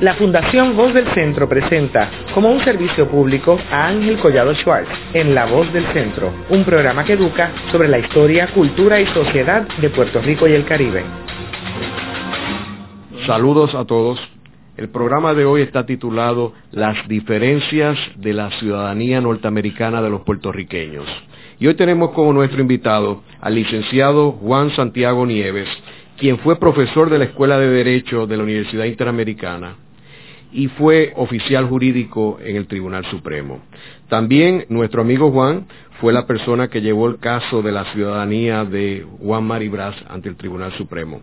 La Fundación Voz del Centro presenta como un servicio público a Ángel Collado Schwartz en La Voz del Centro, un programa que educa sobre la historia, cultura y sociedad de Puerto Rico y el Caribe. Saludos a todos. El programa de hoy está titulado Las diferencias de la ciudadanía norteamericana de los puertorriqueños. Y hoy tenemos como nuestro invitado al licenciado Juan Santiago Nieves, quien fue profesor de la Escuela de Derecho de la Universidad Interamericana y fue oficial jurídico en el Tribunal Supremo. También nuestro amigo Juan fue la persona que llevó el caso de la ciudadanía de Juan Maribras ante el Tribunal Supremo.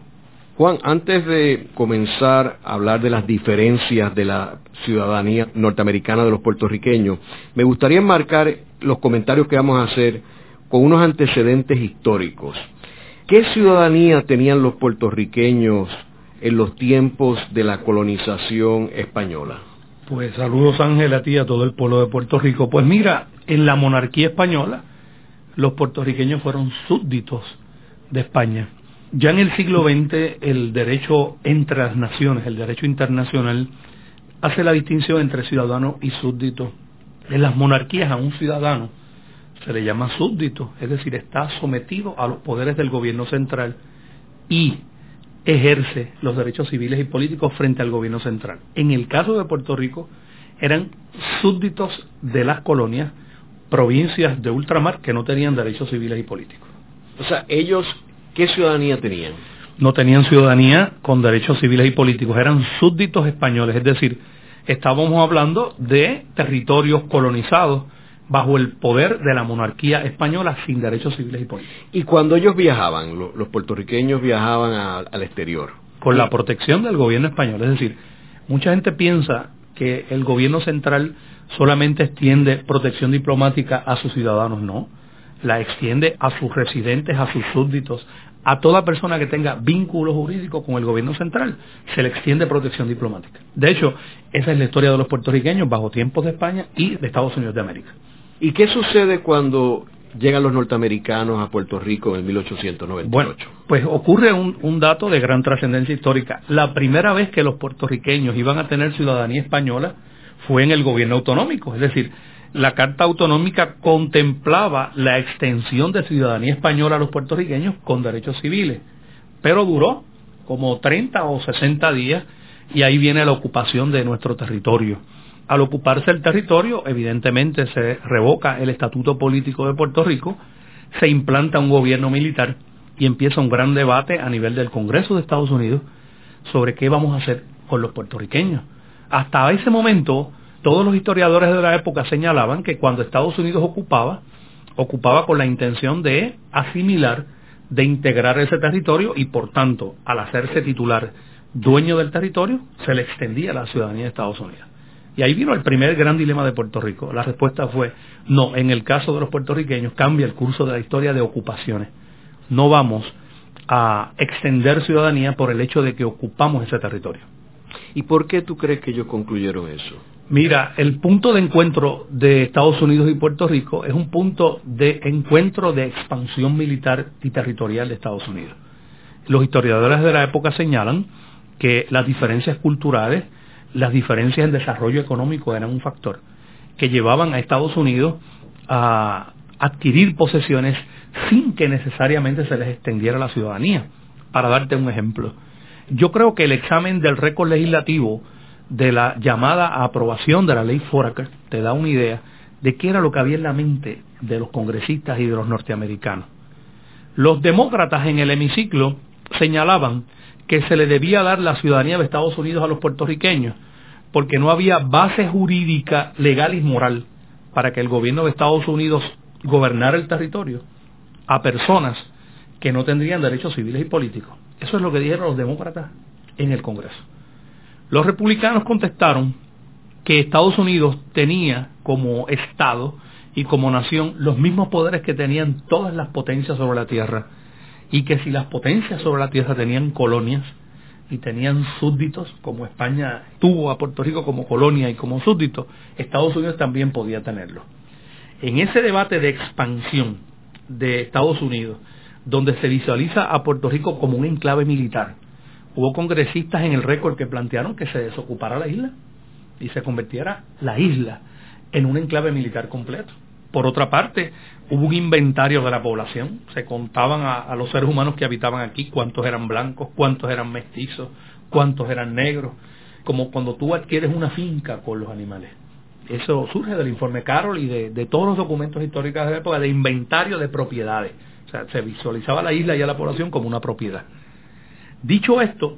Juan, antes de comenzar a hablar de las diferencias de la ciudadanía norteamericana de los puertorriqueños, me gustaría enmarcar los comentarios que vamos a hacer con unos antecedentes históricos. ¿Qué ciudadanía tenían los puertorriqueños en los tiempos de la colonización española? Pues saludos Ángel a ti a todo el pueblo de Puerto Rico. Pues mira, en la monarquía española los puertorriqueños fueron súbditos de España. Ya en el siglo XX el derecho entre las naciones, el derecho internacional, hace la distinción entre ciudadano y súbdito. En las monarquías a un ciudadano se le llama súbdito, es decir, está sometido a los poderes del gobierno central y ejerce los derechos civiles y políticos frente al gobierno central. En el caso de Puerto Rico, eran súbditos de las colonias, provincias de ultramar que no tenían derechos civiles y políticos. O sea, ellos, ¿qué ciudadanía tenían? No tenían ciudadanía con derechos civiles y políticos, eran súbditos españoles, es decir, estábamos hablando de territorios colonizados bajo el poder de la monarquía española sin derechos civiles y políticos. Y cuando ellos viajaban, los puertorriqueños viajaban al exterior. Con la protección del gobierno español. Es decir, mucha gente piensa que el gobierno central solamente extiende protección diplomática a sus ciudadanos. No, la extiende a sus residentes, a sus súbditos, a toda persona que tenga vínculo jurídico con el gobierno central, se le extiende protección diplomática. De hecho, esa es la historia de los puertorriqueños bajo tiempos de España y de Estados Unidos de América. ¿Y qué sucede cuando llegan los norteamericanos a Puerto Rico en 1898? Bueno, pues ocurre un, dato de gran trascendencia histórica. La primera vez que los puertorriqueños iban a tener ciudadanía española fue en el gobierno autonómico, es decir, la Carta Autonómica contemplaba la extensión de ciudadanía española a los puertorriqueños con derechos civiles, pero duró como 30 o 60 días y ahí viene la ocupación de nuestro territorio. Al ocuparse el territorio, evidentemente se revoca el estatuto político de Puerto Rico, se implanta un gobierno militar y empieza un gran debate a nivel del Congreso de Estados Unidos sobre qué vamos a hacer con los puertorriqueños. Hasta ese momento, todos los historiadores de la época señalaban que cuando Estados Unidos ocupaba, ocupaba con la intención de asimilar, de integrar ese territorio y por tanto, al hacerse titular dueño del territorio, se le extendía la ciudadanía de Estados Unidos. Y ahí vino el primer gran dilema de Puerto Rico. La respuesta fue, no, en el caso de los puertorriqueños cambia el curso de la historia de ocupaciones. No vamos a extender ciudadanía por el hecho de que ocupamos ese territorio. ¿Y por qué tú crees que ellos concluyeron eso? Mira, el punto de encuentro de Estados Unidos y Puerto Rico es un punto de encuentro de expansión militar y territorial de Estados Unidos. Los historiadores de la época señalan que las diferencias culturales, las diferencias en desarrollo económico eran un factor que llevaban a Estados Unidos a adquirir posesiones sin que necesariamente se les extendiera la ciudadanía. Para darte un ejemplo, yo creo que el examen del récord legislativo de la llamada aprobación de la ley Foraker te da una idea de qué era lo que había en la mente de los congresistas y de los norteamericanos. Los demócratas en el hemiciclo señalaban que se le debía dar la ciudadanía de Estados Unidos a los puertorriqueños, porque no había base jurídica, legal y moral para que el gobierno de Estados Unidos gobernara el territorio a personas que no tendrían derechos civiles y políticos. Eso es lo que dijeron los demócratas en el Congreso. Los republicanos contestaron que Estados Unidos tenía como Estado y como nación los mismos poderes que tenían todas las potencias sobre la Tierra y que si las potencias sobre la tierra tenían colonias y tenían súbditos, como España tuvo a Puerto Rico como colonia y como súbdito, Estados Unidos también podía tenerlo. En ese debate de expansión de Estados Unidos, donde se visualiza a Puerto Rico como un enclave militar, hubo congresistas en el récord que plantearon que se desocupara la isla y se convirtiera la isla en un enclave militar completo. Por otra parte, hubo un inventario de la población, se contaban a, los seres humanos que habitaban aquí, cuántos eran blancos, cuántos eran mestizos, cuántos eran negros, como cuando tú adquieres una finca con los animales. Eso surge del informe Carroll y de, todos los documentos históricos de la época de inventario de propiedades. O sea, se visualizaba la isla y a la población como una propiedad. Dicho esto,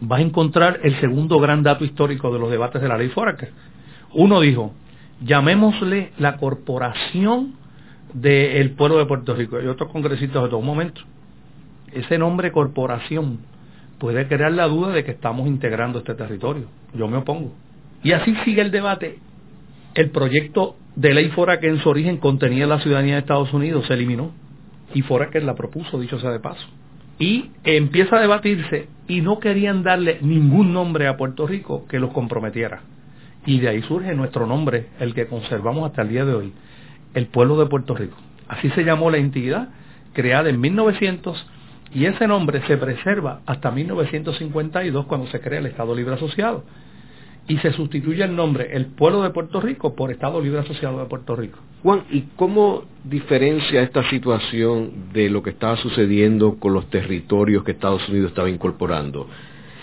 vas a encontrar el segundo gran dato histórico de los debates de la ley Foraker. Uno dijo, llamémosle la corporación del pueblo de Puerto Rico y otros congresistas de todo momento. Ese nombre corporación puede crear la duda de que estamos integrando este territorio. Yo me opongo. Y así sigue el debate. El proyecto de ley Foraker en su origen contenía la ciudadanía de Estados Unidos, se eliminó. Y Foraker la propuso, dicho sea de paso y empieza a debatirse y no querían darle ningún nombre a Puerto Rico que los comprometiera. Y de ahí surge nuestro nombre, el que conservamos hasta el día de hoy, el pueblo de Puerto Rico. Así se llamó la entidad, creada en 1900, y ese nombre se preserva hasta 1952 cuando se crea el Estado Libre Asociado y se sustituye el nombre el pueblo de Puerto Rico por Estado Libre Asociado de Puerto Rico. Juan, ¿y cómo diferencia esta situación de lo que estaba sucediendo con los territorios que Estados Unidos estaba incorporando,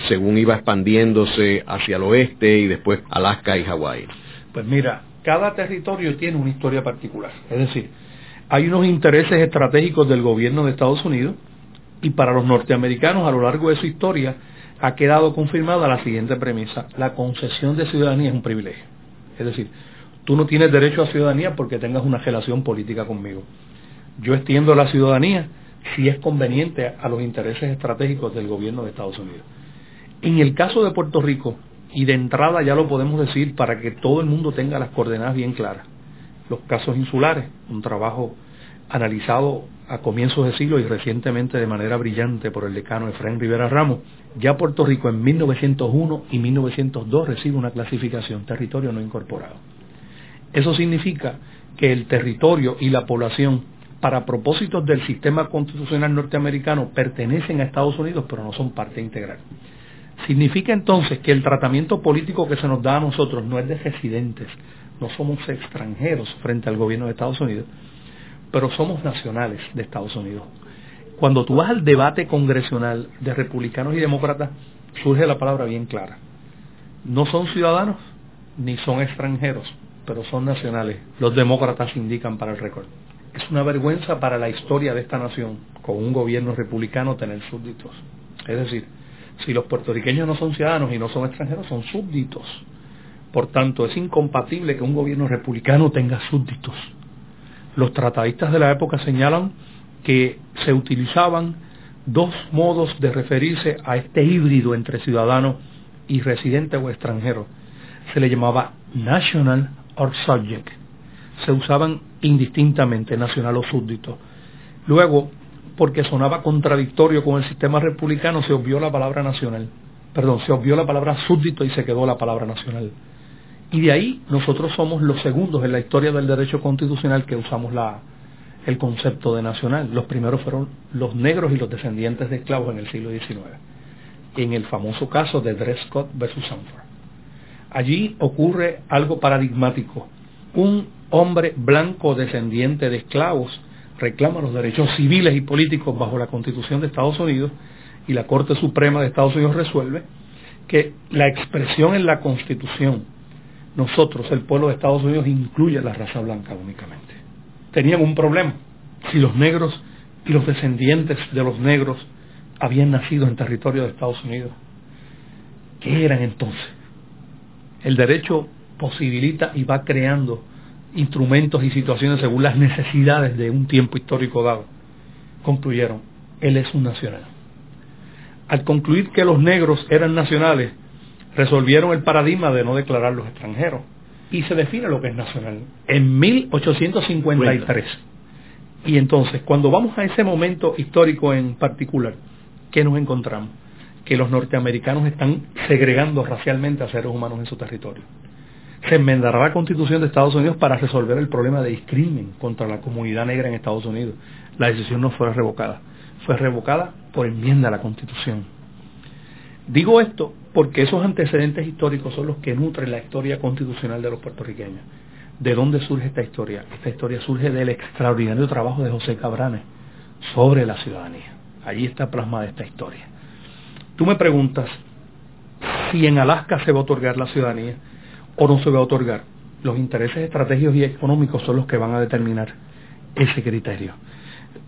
según iba expandiéndose hacia el oeste y después Alaska y Hawái? Pues mira, cada territorio tiene una historia particular, es decir, hay unos intereses estratégicos del gobierno de Estados Unidos y para los norteamericanos a lo largo de su historia ha quedado confirmada la siguiente premisa. La concesión de ciudadanía es un privilegio. Es decir, tú no tienes derecho a ciudadanía porque tengas una relación política conmigo. Yo extiendo la ciudadanía si es conveniente a los intereses estratégicos del gobierno de Estados Unidos. En el caso de Puerto Rico, y de entrada ya lo podemos decir para que todo el mundo tenga las coordenadas bien claras, los casos insulares, un trabajo analizado a comienzos de siglo y recientemente de manera brillante por el decano Efraín Rivera Ramos, ya Puerto Rico en 1901 y 1902 recibe una clasificación territorio no incorporado. Eso significa que el territorio y la población, para propósitos del sistema constitucional norteamericano, pertenecen a Estados Unidos, pero no son parte integral. Significa entonces que el tratamiento político que se nos da a nosotros no es de residentes, no somos extranjeros frente al gobierno de Estados Unidos, pero somos nacionales de Estados Unidos. Cuando tú vas al debate congresional de republicanos y demócratas, surge la palabra bien clara. No son ciudadanos ni son extranjeros, pero son nacionales. Los demócratas indican para el récord. Es una vergüenza para la historia de esta nación, con un gobierno republicano, tener súbditos. Es decir, si los puertorriqueños no son ciudadanos y no son extranjeros, son súbditos. Por tanto, es incompatible que un gobierno republicano tenga súbditos. Los tratadistas de la época señalan que se utilizaban dos modos de referirse a este híbrido entre ciudadano y residente o extranjero. Se le llamaba national or subject. Se usaban indistintamente, nacional o súbdito. Luego, porque sonaba contradictorio con el sistema republicano, se obvió la palabra nacional. Perdón, se obvió la palabra súbdito y se quedó la palabra nacional. Y de ahí nosotros somos los segundos en la historia del derecho constitucional que usamos la, el concepto de nacional. Los primeros fueron los negros y los descendientes de esclavos en el siglo XIX, en el famoso caso de Dred Scott versus Sanford. Allí ocurre algo paradigmático. Un hombre blanco descendiente de esclavos reclama los derechos civiles y políticos bajo la Constitución de Estados Unidos y la Corte Suprema de Estados Unidos resuelve que la expresión en la Constitución nosotros, el pueblo de Estados Unidos, incluye la raza blanca únicamente. Tenían un problema. Si los negros y los descendientes de los negros habían nacido en territorio de Estados Unidos, ¿qué eran entonces? El derecho posibilita y va creando instrumentos y situaciones según las necesidades de un tiempo histórico dado. Concluyeron, él es un nacional. Al concluir que los negros eran nacionales, resolvieron el paradigma de no declarar los extranjeros y se define lo que es nacional en 1853. Y entonces, cuando vamos a ese momento histórico en particular, ¿qué nos encontramos? Que los norteamericanos están segregando racialmente a seres humanos en su territorio. Se enmendará la constitución de Estados Unidos para resolver el problema de discrimen contra la comunidad negra en Estados Unidos. La decisión no fue revocada, fue revocada por enmienda a la constitución Digo esto porque esos antecedentes históricos son los que nutren la historia constitucional de los puertorriqueños. ¿De dónde surge esta historia? Esta historia surge del extraordinario trabajo de José Cabranes sobre la ciudadanía. Allí está plasmada esta historia. Tú me preguntas si en Alaska se va a otorgar la ciudadanía o no se va a otorgar. Los intereses estratégicos y económicos son los que van a determinar ese criterio.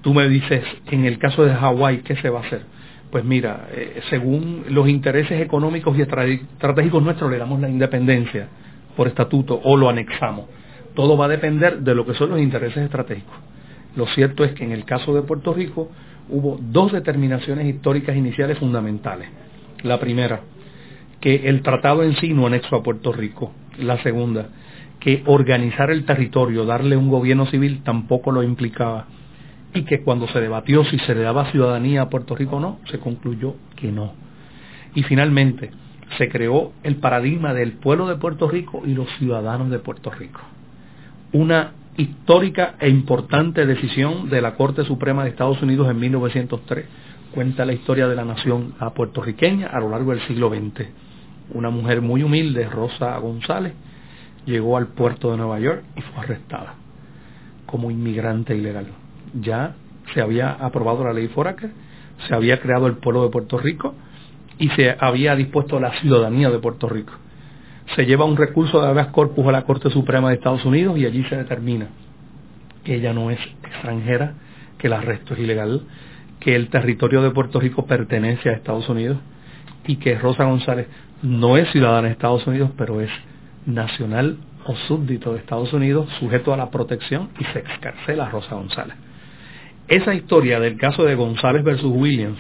Tú me dices, en el caso de Hawái, ¿qué se va a hacer? Pues mira, eh, según los intereses económicos y estratégicos nuestros, le damos la independencia por estatuto o lo anexamos. Todo va a depender de lo que son los intereses estratégicos. Lo cierto es que en el caso de Puerto Rico hubo dos determinaciones históricas iniciales fundamentales. La primera, que el tratado en sí no anexó a Puerto Rico. La segunda, que organizar el territorio, darle un gobierno civil, tampoco lo implicaba. Y que cuando se debatió si se le daba ciudadanía a Puerto Rico o no, se concluyó que no. Y finalmente, se creó el paradigma del pueblo de Puerto Rico y los ciudadanos de Puerto Rico. Una histórica e importante decisión de la Corte Suprema de Estados Unidos en 1903 cuenta la historia de la nación puertorriqueña a lo largo del siglo XX. Una mujer muy humilde, Rosa González, llegó al puerto de Nueva York y fue arrestada como inmigrante ilegal. Ya se había aprobado la ley Foraker, se había creado el pueblo de Puerto Rico y se había dispuesto la ciudadanía de Puerto Rico. Se lleva un recurso de habeas corpus a la Corte Suprema de Estados Unidos y allí se determina que ella no es extranjera, que el arresto es ilegal, que el territorio de Puerto Rico pertenece a Estados Unidos y que Rosa González no es ciudadana de Estados Unidos, pero es nacional o súbdito de Estados Unidos, sujeto a la protección y se excarcela Rosa González. Esa historia del caso de González versus Williams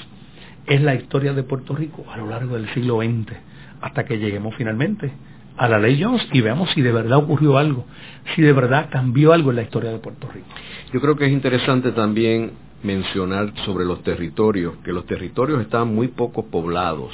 es la historia de Puerto Rico a lo largo del siglo XX, hasta que lleguemos finalmente a la ley Jones y veamos si de verdad ocurrió algo, si de verdad cambió algo en la historia de Puerto Rico. Yo creo que es interesante también mencionar sobre los territorios, que los territorios estaban muy poco poblados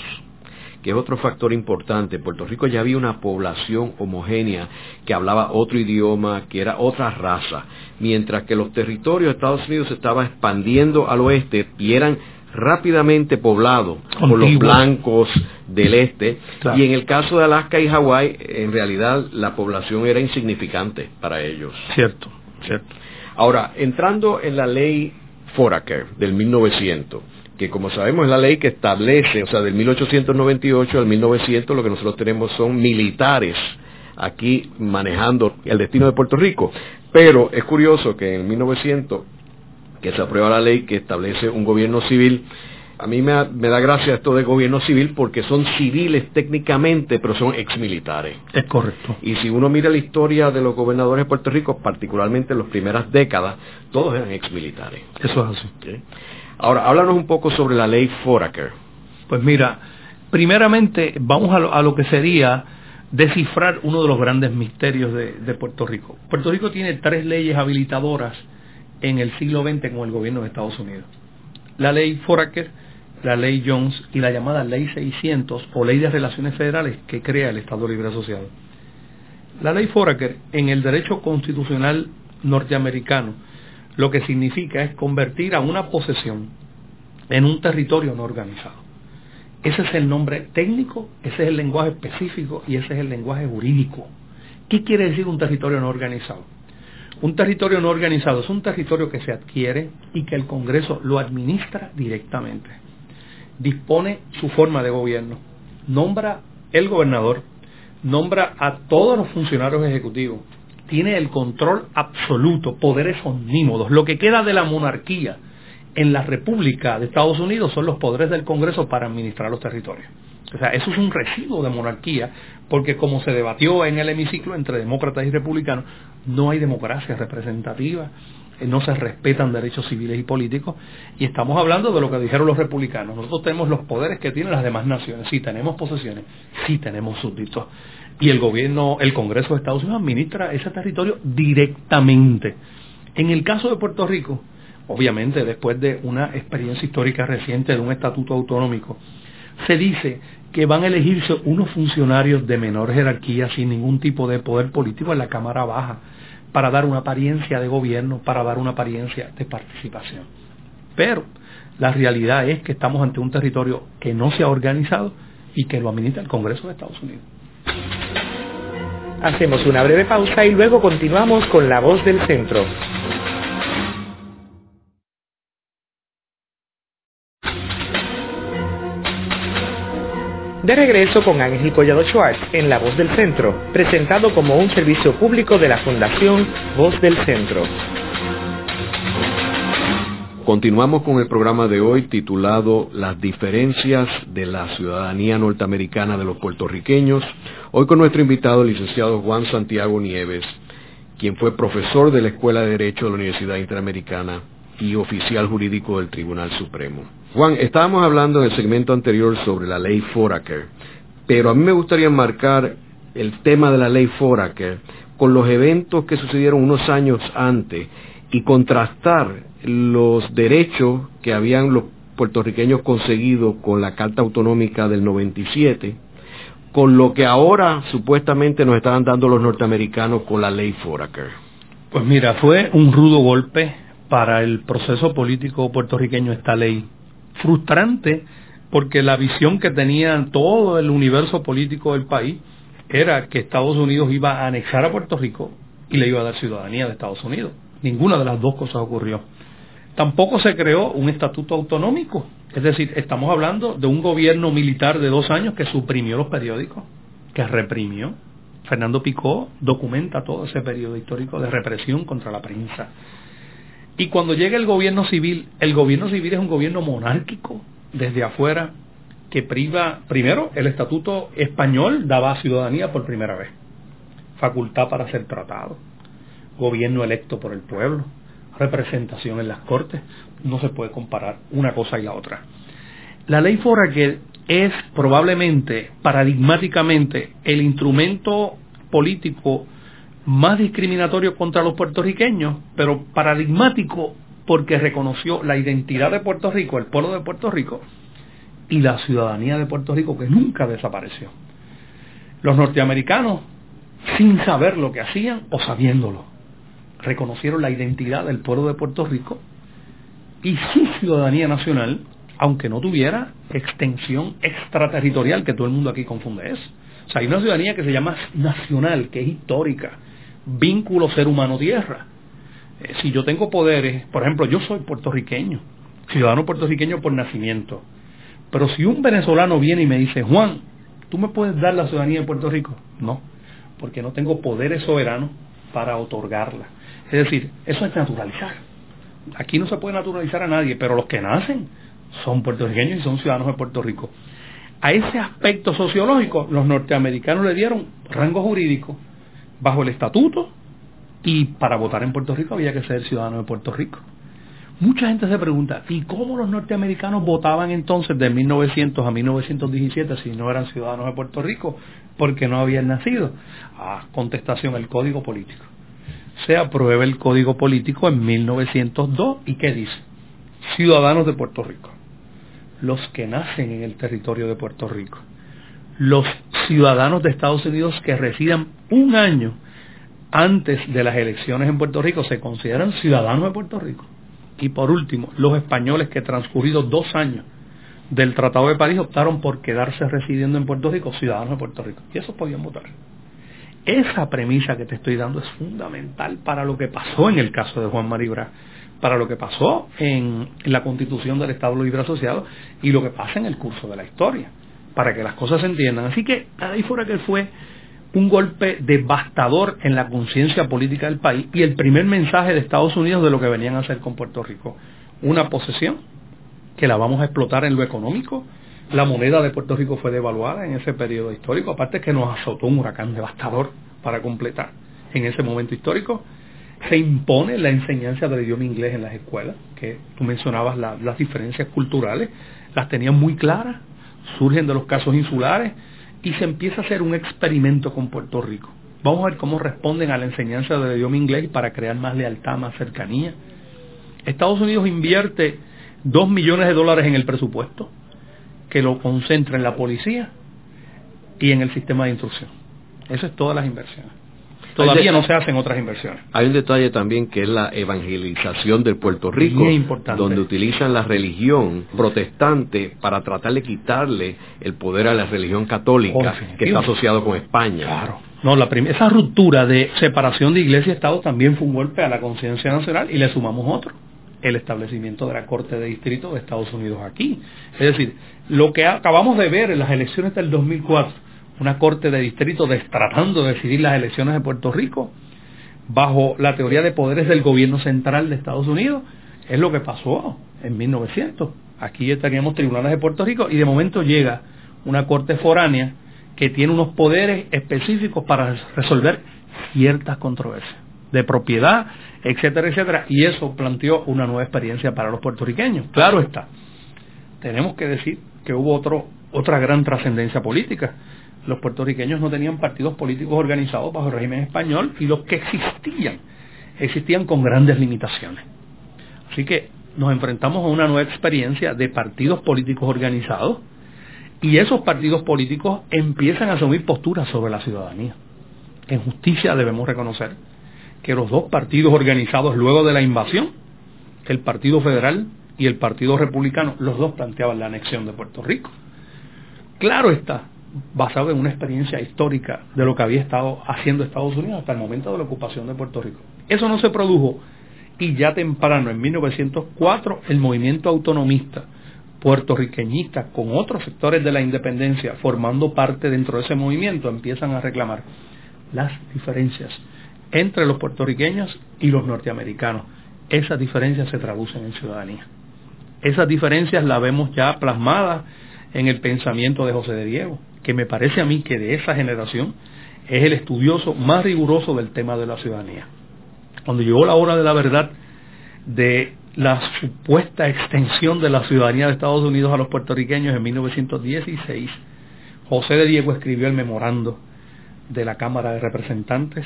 que es otro factor importante. Puerto Rico ya había una población homogénea que hablaba otro idioma, que era otra raza, mientras que los territorios de Estados Unidos se estaban expandiendo al oeste y eran rápidamente poblados por los blancos del este y en el caso de Alaska y Hawái en realidad la población era insignificante para ellos. Cierto, cierto. Ahora, entrando en la ley Foraker del 1900, que como sabemos es la ley que establece, o sea, del 1898 al 1900 lo que nosotros tenemos son militares aquí manejando el destino de Puerto Rico. Pero es curioso que en 1900 que se aprueba la ley que establece un gobierno civil. A mí me, da gracia esto de gobierno civil porque son civiles técnicamente, pero son exmilitares. Es correcto. Y si uno mira la historia de los gobernadores de Puerto Rico, particularmente en las primeras décadas, todos eran exmilitares. Eso es así. Ahora, háblanos un poco sobre la ley Foraker. Pues mira, primeramente vamos a lo, que sería descifrar uno de los grandes misterios de Puerto Rico. Puerto Rico tiene tres leyes habilitadoras en el siglo XX con el gobierno de Estados Unidos. La ley Foraker, la ley Jones y la llamada ley 600 o ley de relaciones federales que crea el Estado Libre Asociado. La ley Foraker en el derecho constitucional norteamericano lo que significa es convertir a una posesión en un territorio no organizado. Ese es el nombre técnico, ese es el lenguaje específico y ese es el lenguaje jurídico. ¿Qué quiere decir un territorio no organizado? Un territorio no organizado es un territorio que se adquiere y que el Congreso lo administra directamente. Dispone su forma de gobierno, nombra el gobernador, nombra a todos los funcionarios ejecutivos, tiene el control absoluto, poderes omnímodos. Lo que queda de la monarquía en la República de Estados Unidos son los poderes del Congreso para administrar los territorios. O sea, eso es un residuo de monarquía, porque como se debatió en el hemiciclo entre demócratas y republicanos, no hay democracia representativa, no se respetan derechos civiles y políticos, y estamos hablando de lo que dijeron los republicanos. Nosotros tenemos los poderes que tienen las demás naciones, sí tenemos posesiones, sí tenemos súbditos, y el gobierno, el Congreso de Estados Unidos administra ese territorio directamente. En el caso de Puerto Rico, obviamente después de una experiencia histórica reciente de un estatuto autonómico, se dice que van a elegirse unos funcionarios de menor jerarquía sin ningún tipo de poder político en la Cámara Baja para dar una apariencia de gobierno, para dar una apariencia de participación. Pero la realidad es que estamos ante un territorio que no se ha organizado y que lo administra el Congreso de Estados Unidos. Hacemos una breve pausa y luego continuamos con La Voz del Centro. De regreso con Ángel Collado Schwartz en La Voz del Centro, presentado como un servicio público de la Fundación Voz del Centro. Continuamos con el programa de hoy titulado Las diferencias de la ciudadanía norteamericana de los puertorriqueños. Hoy con nuestro invitado, el licenciado Juan Santiago Nieves, quien fue profesor de la Escuela de Derecho de la Universidad Interamericana y oficial jurídico del Tribunal Supremo. Juan, estábamos hablando en el segmento anterior sobre la ley Foraker, pero a mí me gustaría marcar el tema de la ley Foraker con los eventos que sucedieron unos años antes y contrastar los derechos que habían los puertorriqueños conseguido con la Carta Autonómica del 97, con lo que ahora supuestamente nos estaban dando los norteamericanos con la ley Foraker. Pues mira, fue un rudo golpe para el proceso político puertorriqueño esta ley. Frustrante porque la visión que tenía todo el universo político del país era que Estados Unidos iba a anexar a Puerto Rico y le iba a dar ciudadanía de Estados Unidos. Ninguna de las dos cosas ocurrió. Tampoco se creó un estatuto autonómico. Es decir, estamos hablando de un gobierno militar de dos años que suprimió los periódicos, que reprimió. Fernando Picó documenta todo ese periodo histórico de represión contra la prensa. Y cuando llega el gobierno civil, el gobierno civil es un gobierno monárquico desde afuera que priva, primero, el estatuto español daba ciudadanía por primera vez, facultad para ser tratado, gobierno electo por el pueblo, representación en las cortes. No se puede comparar una cosa y la otra. La ley Foraker es probablemente, paradigmáticamente, el instrumento político más discriminatorio contra los puertorriqueños, pero paradigmático porque reconoció la identidad de Puerto Rico, el pueblo de Puerto Rico, y la ciudadanía de Puerto Rico que nunca desapareció. Los norteamericanos, sin saber lo que hacían o sabiéndolo, reconocieron la identidad del pueblo de Puerto Rico y su ciudadanía nacional, aunque no tuviera extensión extraterritorial, que todo el mundo aquí confunde eso. O sea, hay una ciudadanía que se llama nacional, que es histórica, vínculo ser humano-tierra. Eh, si yo tengo poderes, por ejemplo, yo soy puertorriqueño, ciudadano puertorriqueño por nacimiento, pero si un venezolano viene y me dice, Juan, ¿tú me puedes dar la ciudadanía de Puerto Rico? No, porque no tengo poderes soberanos para otorgarla. Es decir, eso es naturalizar. Aquí no se puede naturalizar a nadie, pero los que nacen son puertorriqueños y son ciudadanos de Puerto Rico. A ese aspecto sociológico los norteamericanos le dieron rango jurídico bajo el estatuto y para votar en Puerto Rico había que ser ciudadano de Puerto Rico. Mucha gente se pregunta, ¿y cómo los norteamericanos votaban entonces de 1900 a 1917 si no eran ciudadanos de Puerto Rico porque no habían nacido? Ah, contestación, el código político se aprueba el Código Político en 1902 y ¿qué dice? Ciudadanos de Puerto Rico, los que nacen en el territorio de Puerto Rico, los ciudadanos de Estados Unidos que residan un año antes de las elecciones en Puerto Rico se consideran ciudadanos de Puerto Rico. Y por último, los españoles que transcurridos dos años del Tratado de París optaron por quedarse residiendo en Puerto Rico, ciudadanos de Puerto Rico. Y esos podían votar. Esa premisa que te estoy dando es fundamental para lo que pasó en el caso de Juan Maribra, para lo que pasó en, la constitución del Estado Libre Asociado y lo que pasa en el curso de la historia, para que las cosas se entiendan. Así que ahí fuera que fue un golpe devastador en la conciencia política del país y el primer mensaje de Estados Unidos de lo que venían a hacer con Puerto Rico. Una posesión que la vamos a explotar en lo económico, la moneda de Puerto Rico fue devaluada en ese periodo histórico, aparte que nos azotó un huracán devastador para completar. En ese momento histórico se impone la enseñanza del idioma inglés en las escuelas, que tú mencionabas las diferencias culturales, las tenían muy claras, surgen de los casos insulares y se empieza a hacer un experimento con Puerto Rico. Vamos a ver cómo responden a la enseñanza del idioma inglés para crear más lealtad, más cercanía. Estados Unidos invierte dos millones de dólares en el presupuesto que lo concentra en la policía y en el sistema de instrucción. Eso es todas las inversiones. Todavía no se hacen otras inversiones. Hay un detalle también que es la evangelización de Puerto Rico, donde utilizan la religión protestante para tratar de quitarle el poder a la religión católica oh, que está asociado con España. Claro. No, la esa ruptura de separación de iglesia y Estado también fue un golpe a la conciencia nacional y le sumamos otro, el establecimiento de la Corte de Distrito de Estados Unidos aquí. Es decir, lo que acabamos de ver en las elecciones del 2004, una Corte de Distrito tratando de decidir las elecciones de Puerto Rico, bajo la teoría de poderes del gobierno central de Estados Unidos, es lo que pasó en 1900. Aquí teníamos tribunales de Puerto Rico y de momento llega una Corte foránea que tiene unos poderes específicos para resolver ciertas controversias de propiedad, etcétera, etcétera, y eso planteó una nueva experiencia para los puertorriqueños. Claro está. Tenemos que decir que hubo otro, otra gran trascendencia política. Los puertorriqueños no tenían partidos políticos organizados bajo el régimen español y los que existían, existían con grandes limitaciones. Así que nos enfrentamos a una nueva experiencia de partidos políticos organizados y esos partidos políticos empiezan a asumir posturas sobre la ciudadanía. En justicia debemos reconocer que los dos partidos organizados luego de la invasión, el Partido Federal y el Partido Republicano, los dos planteaban la anexión de Puerto Rico. Claro está, basado en una experiencia histórica de lo que había estado haciendo Estados Unidos hasta el momento de la ocupación de Puerto Rico. Eso no se produjo y ya temprano, en 1904, el movimiento autonomista puertorriqueñistas con otros sectores de la independencia formando parte dentro de ese movimiento empiezan a reclamar las diferencias entre los puertorriqueños y los norteamericanos. Esas diferencias se traducen en ciudadanía. Esas diferencias las vemos ya plasmadas en el pensamiento de José de Diego, que me parece a mí que de esa generación es el estudioso más riguroso del tema de la ciudadanía. Cuando llegó la hora de la verdad de la supuesta extensión de la ciudadanía de Estados Unidos a los puertorriqueños en 1916, José de Diego escribió el memorando de la Cámara de Representantes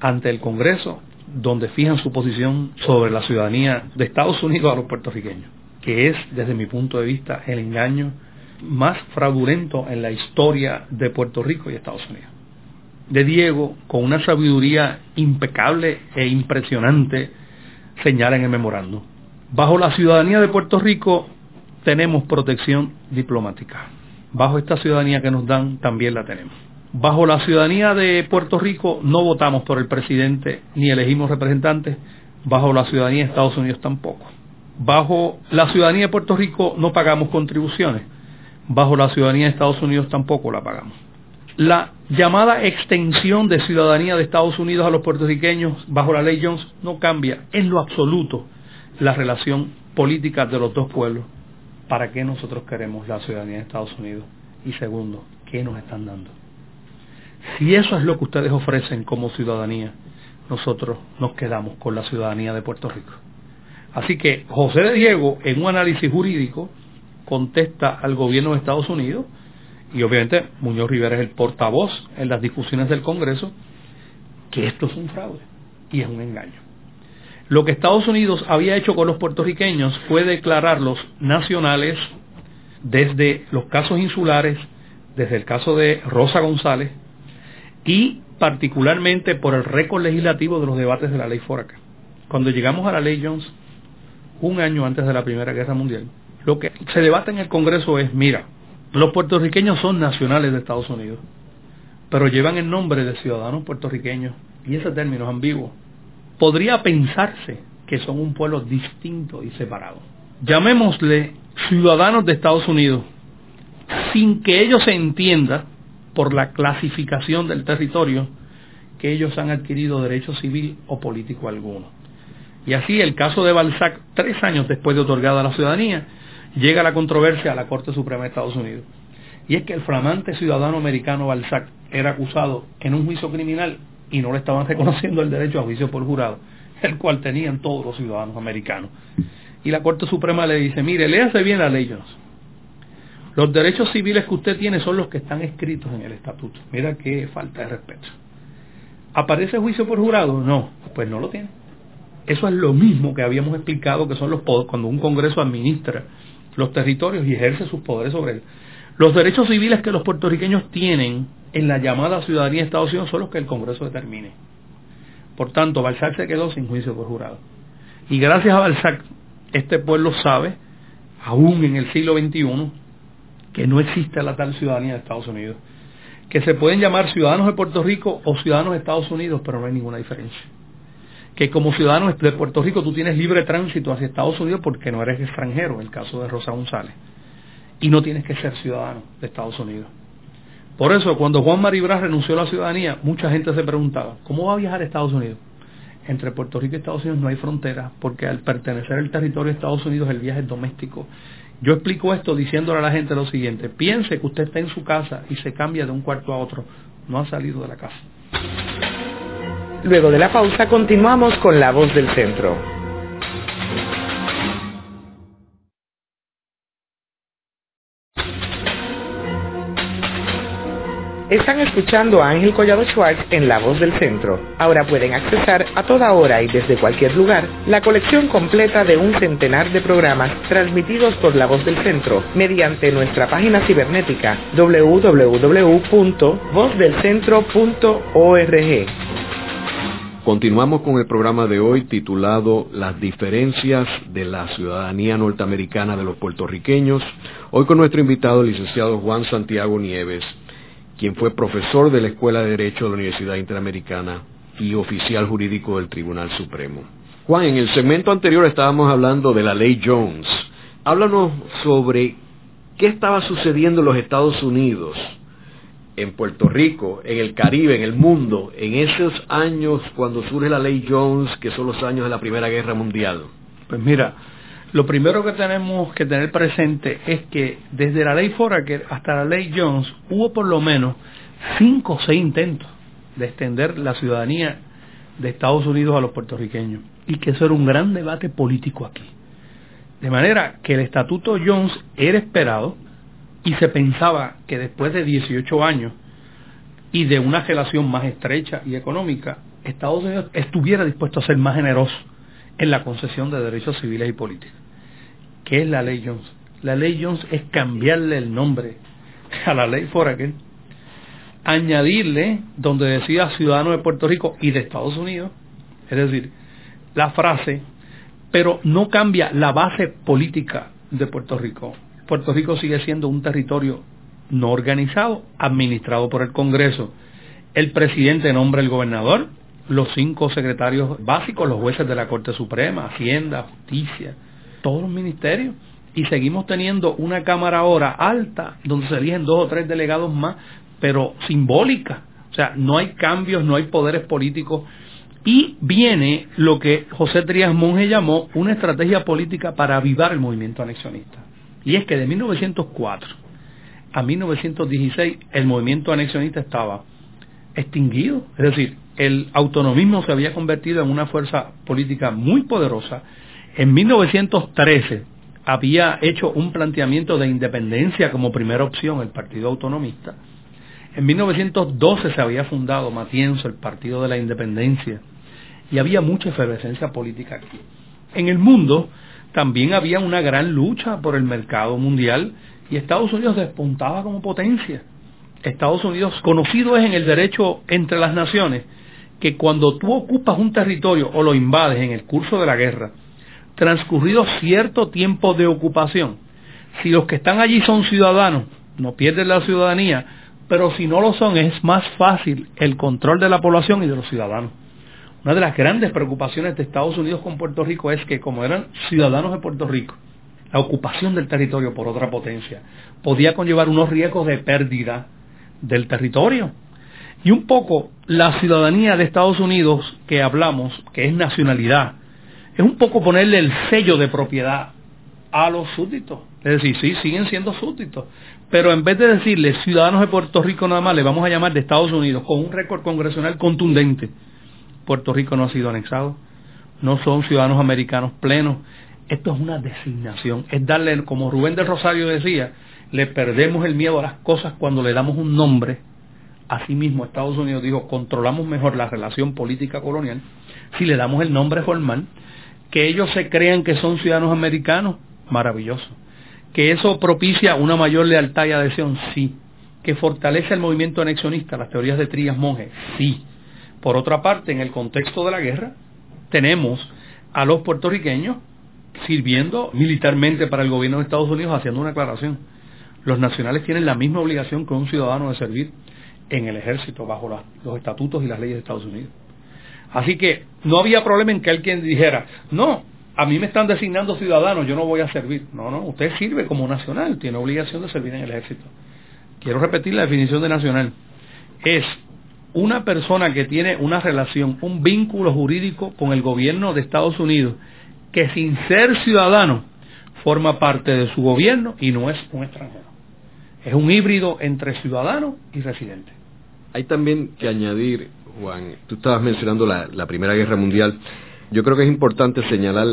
ante el Congreso, donde fijan su posición sobre la ciudadanía de Estados Unidos a los puertorriqueños, que es, desde mi punto de vista, el engaño más fraudulento en la historia de Puerto Rico y Estados Unidos. De Diego, con una sabiduría impecable e impresionante, señala en el memorando. Bajo la ciudadanía de Puerto Rico tenemos protección diplomática. Bajo esta ciudadanía que nos dan también la tenemos. Bajo la ciudadanía de Puerto Rico no votamos por el presidente ni elegimos representantes. Bajo la ciudadanía de Estados Unidos tampoco. Bajo la ciudadanía de Puerto Rico no pagamos contribuciones. Bajo la ciudadanía de Estados Unidos tampoco la pagamos. La llamada extensión de ciudadanía de Estados Unidos a los puertorriqueños bajo la ley Jones no cambia en lo absoluto la relación política de los dos pueblos. ¿Para qué nosotros queremos la ciudadanía de Estados Unidos? Y segundo, ¿qué nos están dando? Si eso es lo que ustedes ofrecen como ciudadanía, nosotros nos quedamos con la ciudadanía de Puerto Rico. Así que José de Diego, en un análisis jurídico, contesta al gobierno de Estados Unidos y obviamente Muñoz Rivera es el portavoz en las discusiones del Congreso, que esto es un fraude y es un engaño. Lo que Estados Unidos había hecho con los puertorriqueños fue declararlos nacionales desde los casos insulares, desde el caso de Rosa González y particularmente por el récord legislativo de los debates de la ley Foraca. Cuando llegamos a la ley Jones, un año antes de la Primera Guerra Mundial, lo que se debate en el Congreso es, mira, los puertorriqueños son nacionales de Estados Unidos, pero llevan el nombre de ciudadanos puertorriqueños, y ese término es ambiguo. Podría pensarse que son un pueblo distinto y separado. Llamémosle ciudadanos de Estados Unidos, sin que ellos se entienda por la clasificación del territorio que ellos han adquirido derecho civil o político alguno. Y así el caso de Balzac, tres años después de otorgada la ciudadanía, llega la controversia a la Corte Suprema de Estados Unidos. Y es que el flamante ciudadano americano Balzac era acusado en un juicio criminal y no le estaban reconociendo el derecho a juicio por jurado, el cual tenían todos los ciudadanos americanos. Y la Corte Suprema le dice, mire, léase bien la ley Los derechos civiles que usted tiene son los que están escritos en el estatuto. Mira qué falta de respeto. ¿Aparece juicio por jurado? No, pues no lo tiene. Eso es lo mismo que habíamos explicado que son los cuando un Congreso administra los territorios y ejerce sus poderes sobre él. Los derechos civiles que los puertorriqueños tienen en la llamada ciudadanía de Estados Unidos son los que el Congreso determine. Por tanto, Balzac se quedó sin juicio por jurado. Y gracias a Balzac, este pueblo sabe, aún en el siglo XXI, que no existe la tal ciudadanía de Estados Unidos. Que se pueden llamar ciudadanos de Puerto Rico o ciudadanos de Estados Unidos, pero no hay ninguna diferencia. Que como ciudadano de Puerto Rico tú tienes libre tránsito hacia Estados Unidos porque no eres extranjero, en el caso de Rosa González. Y no tienes que ser ciudadano de Estados Unidos. Por eso, cuando Juan Maribras renunció a la ciudadanía, mucha gente se preguntaba, ¿cómo va a viajar a Estados Unidos? Entre Puerto Rico y Estados Unidos no hay frontera, porque al pertenecer al territorio de Estados Unidos el viaje es doméstico. Yo explico esto diciéndole a la gente lo siguiente, piense que usted está en su casa y se cambia de un cuarto a otro, no ha salido de la casa. Luego de la pausa continuamos con La Voz del Centro. Están escuchando a Ángel Collado Schwartz en La Voz del Centro. Ahora pueden accesar a toda hora y desde cualquier lugar la colección completa de un centenar de programas transmitidos por La Voz del Centro mediante nuestra página cibernética www.vozdelcentro.org. Continuamos con el programa de hoy titulado Las diferencias de la ciudadanía norteamericana de los puertorriqueños. Hoy con nuestro invitado, el licenciado Juan Santiago Nieves quien fue profesor de la Escuela de Derecho de la Universidad Interamericana y oficial jurídico del Tribunal Supremo. Juan, en el segmento anterior estábamos hablando de la ley Jones. Háblanos sobre qué estaba sucediendo en los Estados Unidos, en Puerto Rico, en el Caribe, en el mundo, en esos años cuando surge la ley Jones, que son los años de la Primera Guerra Mundial. Pues mira, lo primero que tenemos que tener presente es que desde la ley Foraker hasta la ley Jones hubo por lo menos cinco o seis intentos de extender la ciudadanía de Estados Unidos a los puertorriqueños y que eso era un gran debate político aquí. De manera que el estatuto Jones era esperado y se pensaba que después de 18 años y de una relación más estrecha y económica, Estados Unidos estuviera dispuesto a ser más generoso en la concesión de derechos civiles y políticos. ¿Qué es la ley Jones? La ley Jones es cambiarle el nombre a la ley Foraker, añadirle donde decía ciudadano de Puerto Rico y de Estados Unidos, es decir, la frase, pero no cambia la base política de Puerto Rico. Puerto Rico sigue siendo un territorio no organizado, administrado por el Congreso. El presidente nombra el gobernador, los cinco secretarios básicos, los jueces de la Corte Suprema, Hacienda, Justicia, todos los ministerios. Y seguimos teniendo una Cámara ahora alta, donde se eligen dos o tres delegados más, pero simbólica. O sea, no hay cambios, no hay poderes políticos. Y viene lo que José Trías Monge llamó una estrategia política para avivar el movimiento anexionista. Y es que de 1904 a 1916 el movimiento anexionista estaba extinguido. Es decir, el autonomismo se había convertido en una fuerza política muy poderosa. En 1913 había hecho un planteamiento de independencia como primera opción el Partido Autonomista. En 1912 se había fundado Matienzo, el Partido de la Independencia, y había mucha efervescencia política aquí. En el mundo también había una gran lucha por el mercado mundial y Estados Unidos despuntaba como potencia. Estados Unidos, conocido es en el derecho entre las naciones, que cuando tú ocupas un territorio o lo invades en el curso de la guerra, transcurrido cierto tiempo de ocupación, si los que están allí son ciudadanos, no pierden la ciudadanía, pero si no lo son es más fácil el control de la población y de los ciudadanos. Una de las grandes preocupaciones de Estados Unidos con Puerto Rico es que como eran ciudadanos de Puerto Rico, la ocupación del territorio por otra potencia podía conllevar unos riesgos de pérdida del territorio. Y un poco la ciudadanía de Estados Unidos que hablamos, que es nacionalidad, es un poco ponerle el sello de propiedad a los súbditos. Es decir, sí, siguen siendo súbditos. Pero en vez de decirle ciudadanos de Puerto Rico nada más, le vamos a llamar de Estados Unidos con un récord congresional contundente. Puerto Rico no ha sido anexado, no son ciudadanos americanos plenos. Esto es una designación, es darle, como Rubén del Rosario decía, le perdemos el miedo a las cosas cuando le damos un nombre. Asimismo, Estados Unidos dijo, controlamos mejor la relación política colonial si le damos el nombre formal. Que ellos se crean que son ciudadanos americanos, maravilloso. Que eso propicia una mayor lealtad y adhesión, sí. que fortalece el movimiento anexionista, las teorías de Trías Monge, sí. Por otra parte, en el contexto de la guerra, tenemos a los puertorriqueños sirviendo militarmente para el gobierno de Estados Unidos haciendo una aclaración. Los nacionales tienen la misma obligación que un ciudadano de servir en el ejército bajo los estatutos y las leyes de Estados Unidos. Así que no había problema en que alguien dijera, no, a mí me están designando ciudadanos, yo no voy a servir. No, no, usted sirve como nacional, tiene obligación de servir en el ejército. Quiero repetir la definición de nacional. Es una persona que tiene una relación, un vínculo jurídico con el gobierno de Estados Unidos, que sin ser ciudadano forma parte de su gobierno y no es un extranjero. Es un híbrido entre ciudadano y residente. Hay también que añadir, Juan, tú estabas mencionando la, la Primera Guerra Mundial, yo creo que es importante señalar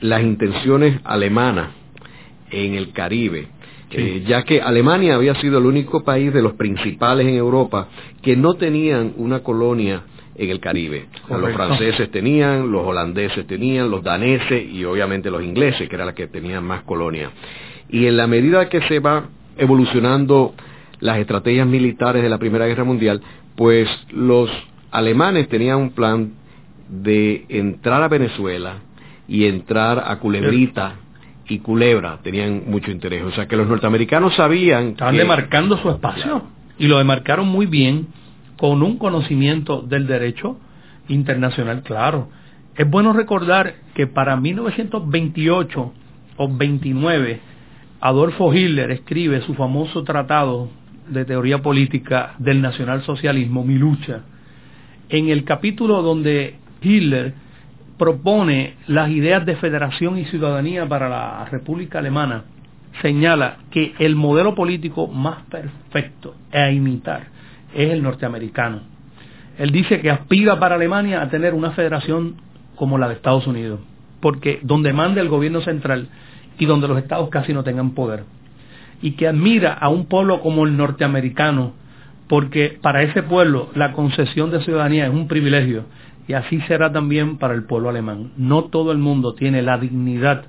las intenciones alemanas en el Caribe, eh, ya que Alemania había sido el único país de los principales en Europa que no tenían una colonia en el Caribe. los franceses tenían, los holandeses tenían, los daneses y obviamente los ingleses, que eran los que tenían más colonias. Y en la medida que se va evolucionando las estrategias militares de la Primera Guerra Mundial, pues los alemanes tenían un plan de entrar a Venezuela y entrar a Culebrita y Culebra, tenían mucho interés. O sea que los norteamericanos sabían... Estaban demarcando su espacio y lo demarcaron muy bien con un conocimiento del derecho internacional claro. Es bueno recordar que para 1928 o 29 Adolfo Hitler escribe su famoso tratado de teoría política del nacionalsocialismo, Mi lucha, en el capítulo donde Hitler propone las ideas de federación y ciudadanía para la República Alemana, señala que el modelo político más perfecto a imitar es el norteamericano. Él dice que aspira para Alemania a tener una federación como la de Estados Unidos, porque donde manda el gobierno central y donde los estados casi no tengan poder. Y que admira a un pueblo como el norteamericano, porque para ese pueblo la concesión de ciudadanía es un privilegio y así será también para el pueblo alemán. No todo el mundo tiene la dignidad,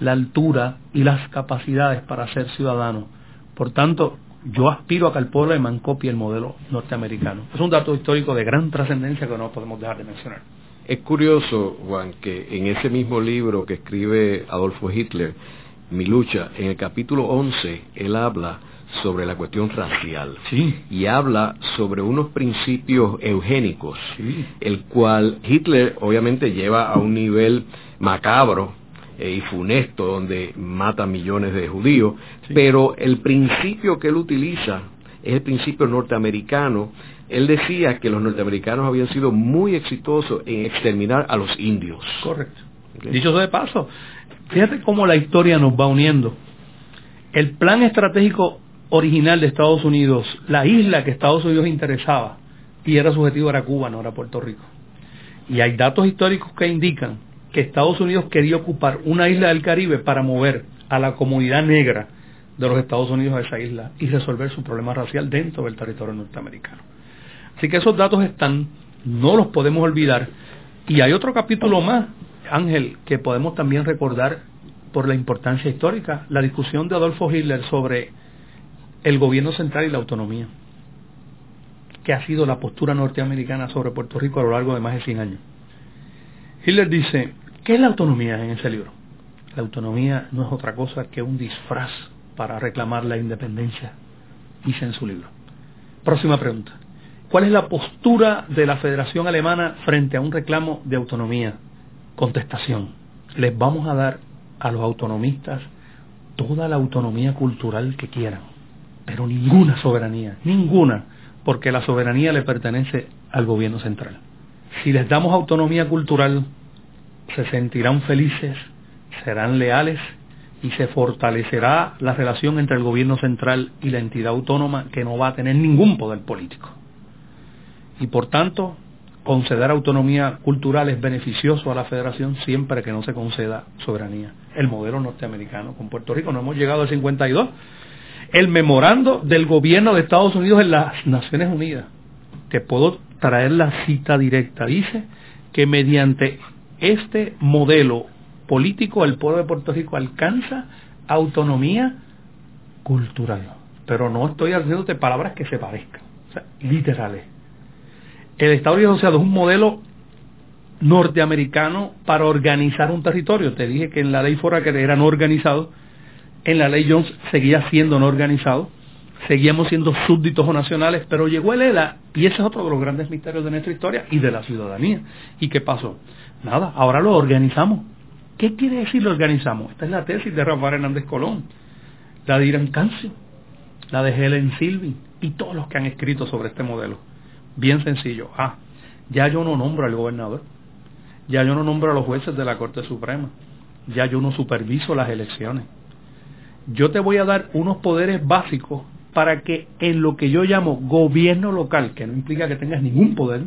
la altura y las capacidades para ser ciudadano. Por tanto, yo aspiro a que el pueblo alemán copie el modelo norteamericano. Es un dato histórico de gran trascendencia que no podemos dejar de mencionar. Es curioso, Juan, que en ese mismo libro que escribe Adolfo Hitler, Mi lucha, en el capítulo 11, él habla sobre la cuestión racial y habla sobre unos principios eugénicos, el cual Hitler obviamente lleva a un nivel macabro eh, y funesto donde mata millones de judíos, pero el principio que él utiliza es el principio norteamericano. Él decía que los norteamericanos habían sido muy exitosos en exterminar a los indios. Correcto. Dicho de paso, fíjate cómo la historia nos va uniendo. El plan estratégico original de Estados Unidos, la isla que Estados Unidos interesaba, y era subjetivo era Cuba, no era Puerto Rico. Y hay datos históricos que indican que Estados Unidos quería ocupar una isla del Caribe para mover a la comunidad negra de los Estados Unidos a esa isla y resolver su problema racial dentro del territorio norteamericano. Así que esos datos están, no los podemos olvidar. Y hay otro capítulo más, Ángel, que podemos también recordar por la importancia histórica, la discusión de Adolfo Hitler sobre el gobierno central y la autonomía, que ha sido la postura norteamericana sobre Puerto Rico a lo largo de más de 100 años. Hitler dice, ¿qué es la autonomía en ese libro? La autonomía no es otra cosa que un disfraz para reclamar la independencia, dice en su libro. Próxima pregunta. ¿Cuál es la postura de la Federación Alemana frente a un reclamo de autonomía? Contestación. Les vamos a dar a los autonomistas toda la autonomía cultural que quieran pero ninguna soberanía, ninguna, porque la soberanía le pertenece al gobierno central. Si les damos autonomía cultural, se sentirán felices, serán leales y se fortalecerá la relación entre el gobierno central y la entidad autónoma que no va a tener ningún poder político. Y por tanto, conceder autonomía cultural es beneficioso a la federación siempre que no se conceda soberanía. El modelo norteamericano con Puerto Rico, no hemos llegado al 52, el memorando del gobierno de Estados Unidos en las Naciones Unidas. Te puedo traer la cita directa. Dice que mediante este modelo político el pueblo de Puerto Rico alcanza autonomía cultural. pero no estoy haciéndote palabras que se parezcan, o sea, literales. El Estado Libre Asociado es un modelo norteamericano para organizar un territorio. Te dije que en la ley Foraker era no organizado, en la ley Jones seguía siendo no organizado, seguíamos siendo súbditos o nacionales, pero llegó el ELA y ese es otro de los grandes misterios de nuestra historia y de la ciudadanía. ¿Y qué pasó? Nada, ahora lo organizamos. ¿Qué quiere decir lo organizamos? Esta es la tesis de Rafael Hernández Colón, la de Irán Cancio, la de Helen Silvi y todos los que han escrito sobre este modelo. Bien sencillo. Ah, ya yo no nombro al gobernador, ya yo no nombro a los jueces de la Corte Suprema, ya yo no superviso las elecciones. Yo te voy a dar unos poderes básicos para que en lo que yo llamo gobierno local, que no implica que tengas ningún poder,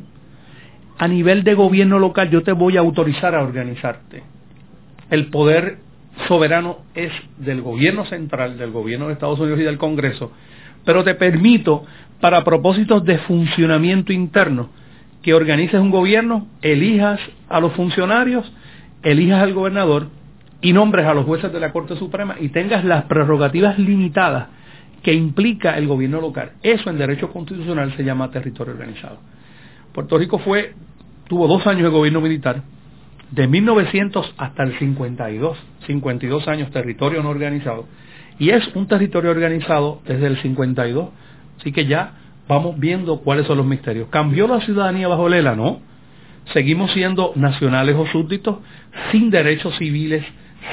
a nivel de gobierno local yo te voy a autorizar a organizarte. El poder soberano es del gobierno central, del gobierno de Estados Unidos y del Congreso, pero te permito, para propósitos de funcionamiento interno, que organices un gobierno, elijas a los funcionarios, elijas al gobernador y nombres a los jueces de la Corte Suprema y tengas las prerrogativas limitadas que implica el gobierno local. Eso en derecho constitucional se llama territorio organizado. Puerto Rico fue, tuvo dos años de gobierno militar, de 1900 hasta el 52, 52 años territorio no organizado, y es un territorio organizado desde el 52, así que ya vamos viendo cuáles son los misterios. ¿Cambió la ciudadanía bajo Lela? No. Seguimos siendo nacionales o súbditos, sin derechos civiles,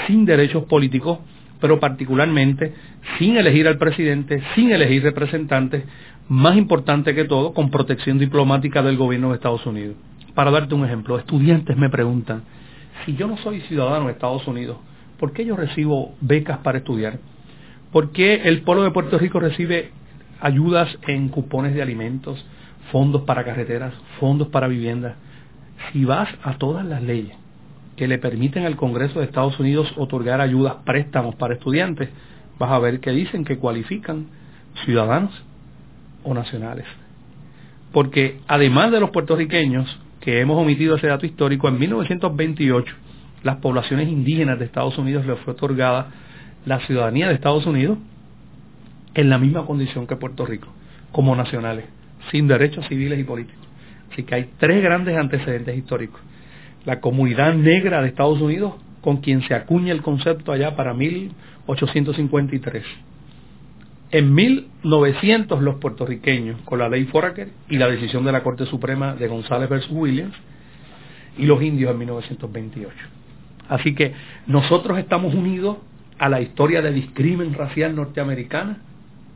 sin derechos políticos, pero particularmente sin elegir al presidente, sin elegir representantes, más importante que todo, con protección diplomática del gobierno de Estados Unidos. Para darte un ejemplo, estudiantes me preguntan, si yo no soy ciudadano de Estados Unidos, ¿por qué yo recibo becas para estudiar? ¿Por qué el pueblo de Puerto Rico recibe ayudas en cupones de alimentos, fondos para carreteras, fondos para viviendas? Si vas a todas las leyes que le permiten al Congreso de Estados Unidos otorgar ayudas, préstamos para estudiantes, vas a ver que dicen que cualifican ciudadanos o nacionales. Porque además de los puertorriqueños, que hemos omitido ese dato histórico, en 1928 las poblaciones indígenas de Estados Unidos les fue otorgada la ciudadanía de Estados Unidos en la misma condición que Puerto Rico, como nacionales, sin derechos civiles y políticos. Así que hay tres grandes antecedentes históricos la comunidad negra de Estados Unidos, con quien se acuña el concepto allá para 1853. En 1900 los puertorriqueños, con la ley Foraker y la decisión de la Corte Suprema de González versus Williams, y los indios en 1928. Así que nosotros estamos unidos a la historia de discrimen racial norteamericana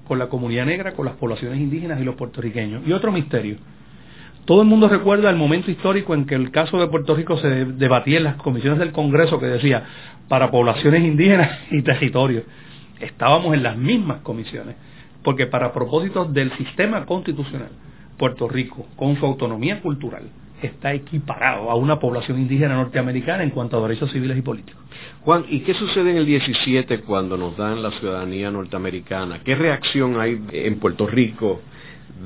con la comunidad negra, con las poblaciones indígenas y los puertorriqueños. Y otro misterio, todo el mundo recuerda el momento histórico en que el caso de Puerto Rico se debatía en las comisiones del Congreso que decía para poblaciones indígenas y territorios. Estábamos en las mismas comisiones, porque para propósitos del sistema constitucional, Puerto Rico, con su autonomía cultural, está equiparado a una población indígena norteamericana en cuanto a derechos civiles y políticos. Juan, ¿y qué sucede en el 17 cuando nos dan la ciudadanía norteamericana? ¿Qué reacción hay en Puerto Rico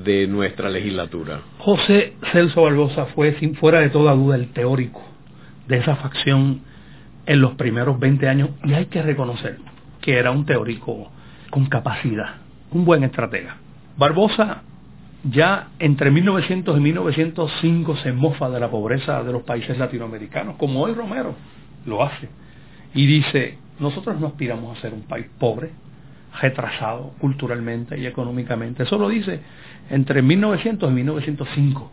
de nuestra legislatura. José Celso Barbosa fue, sin fuera de toda duda, el teórico de esa facción en los primeros 20 años y hay que reconocer que era un teórico con capacidad, un buen estratega. Barbosa ya entre 1900 y 1905 se mofa de la pobreza de los países latinoamericanos, como hoy Romero lo hace, y dice, nosotros no aspiramos a ser un país pobre, retrasado culturalmente y económicamente. Eso lo dice entre 1900 y 1905.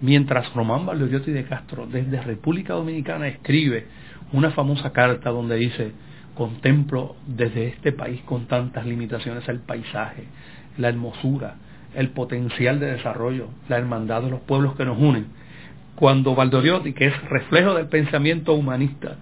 Mientras Román Valdoriotti de Castro desde República Dominicana escribe una famosa carta donde dice, contemplo desde este país con tantas limitaciones el paisaje, la hermosura, el potencial de desarrollo, la hermandad de los pueblos que nos unen. Cuando Valdoriotti, que es reflejo del pensamiento humanista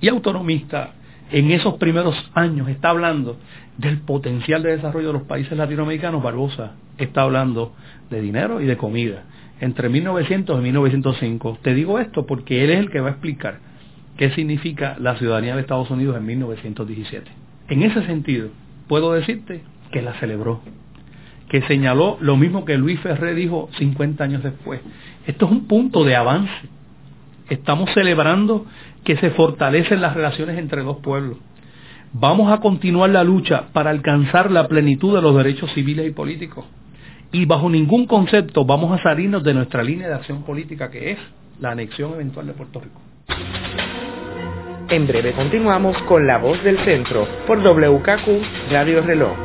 y autonomista, en esos primeros años está hablando del potencial de desarrollo de los países latinoamericanos, Barbosa está hablando de dinero y de comida. Entre 1900 y 1905. Te digo esto porque él es el que va a explicar qué significa la ciudadanía de Estados Unidos en 1917. En ese sentido, puedo decirte que la celebró, que señaló lo mismo que Luis Ferré dijo 50 años después. Esto es un punto de avance. Estamos celebrando que se fortalecen las relaciones entre dos pueblos. Vamos a continuar la lucha para alcanzar la plenitud de los derechos civiles y políticos. Y bajo ningún concepto vamos a salirnos de nuestra línea de acción política que es la anexión eventual de Puerto Rico. En breve continuamos con La Voz del Centro por WKQ Radio Reloj.